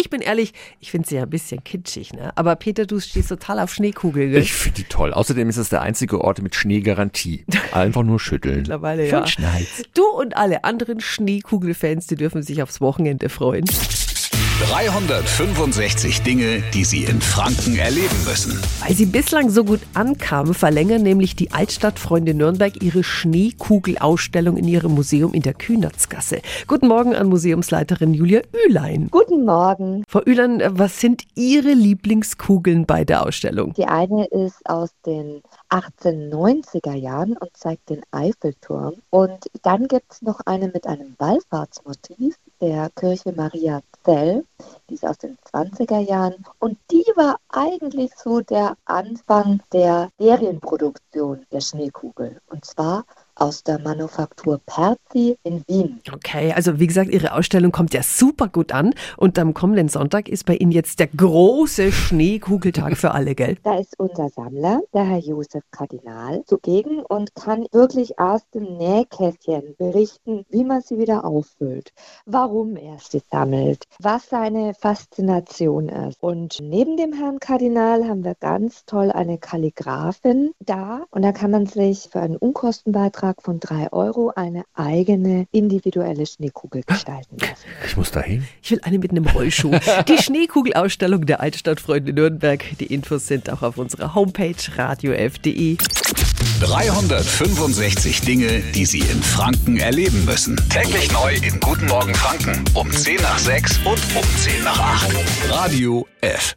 Ich bin ehrlich, ich finde sie ja ein bisschen kitschig, ne? Aber Peter, du stehst total auf Schneekugel, gell? Ich finde die toll. Außerdem ist es der einzige Ort mit Schneegarantie. Einfach nur schütteln. Mittlerweile, ja. Von Schneid's. Du und alle anderen Schneekugelfans, die dürfen sich aufs Wochenende freuen. 365 Dinge, die Sie in Franken erleben müssen. Weil sie bislang so gut ankamen, verlängern nämlich die Altstadtfreunde Nürnberg ihre Schneekugelausstellung in ihrem Museum in der Kühnertsgasse. Guten Morgen an Museumsleiterin Julia Ülein. Guten Morgen. Frau Ülein, was sind Ihre Lieblingskugeln bei der Ausstellung? Die eine ist aus den 1890er Jahren und zeigt den Eiffelturm. Und dann gibt es noch eine mit einem Wallfahrtsmotiv der Kirche Maria Zell, die ist aus den 20er Jahren. Und die war eigentlich so der Anfang der Serienproduktion der Schneekugel. Und zwar aus der Manufaktur Perzi in Wien. Okay, also wie gesagt, Ihre Ausstellung kommt ja super gut an und am kommenden Sonntag ist bei Ihnen jetzt der große Schneekugeltag für alle, gell? Da ist unser Sammler, der Herr Josef Kardinal, zugegen und kann wirklich aus dem Nähkästchen berichten, wie man sie wieder auffüllt, warum er sie sammelt, was seine Faszination ist. Und neben dem Herrn Kardinal haben wir ganz toll eine Kalligraphin da und da kann man sich für einen Unkostenbeitrag Beitrag von drei Euro eine eigene individuelle Schneekugel gestalten lassen. Ich muss dahin. Ich will eine mit einem Rollschuh. Die Schneekugelausstellung der Altstadtfreunde Nürnberg. Die Infos sind auch auf unserer Homepage radiof.de. 365 Dinge, die Sie in Franken erleben müssen. Täglich neu in Guten Morgen Franken um 10 nach 6 und um 10 nach 8. Radio F.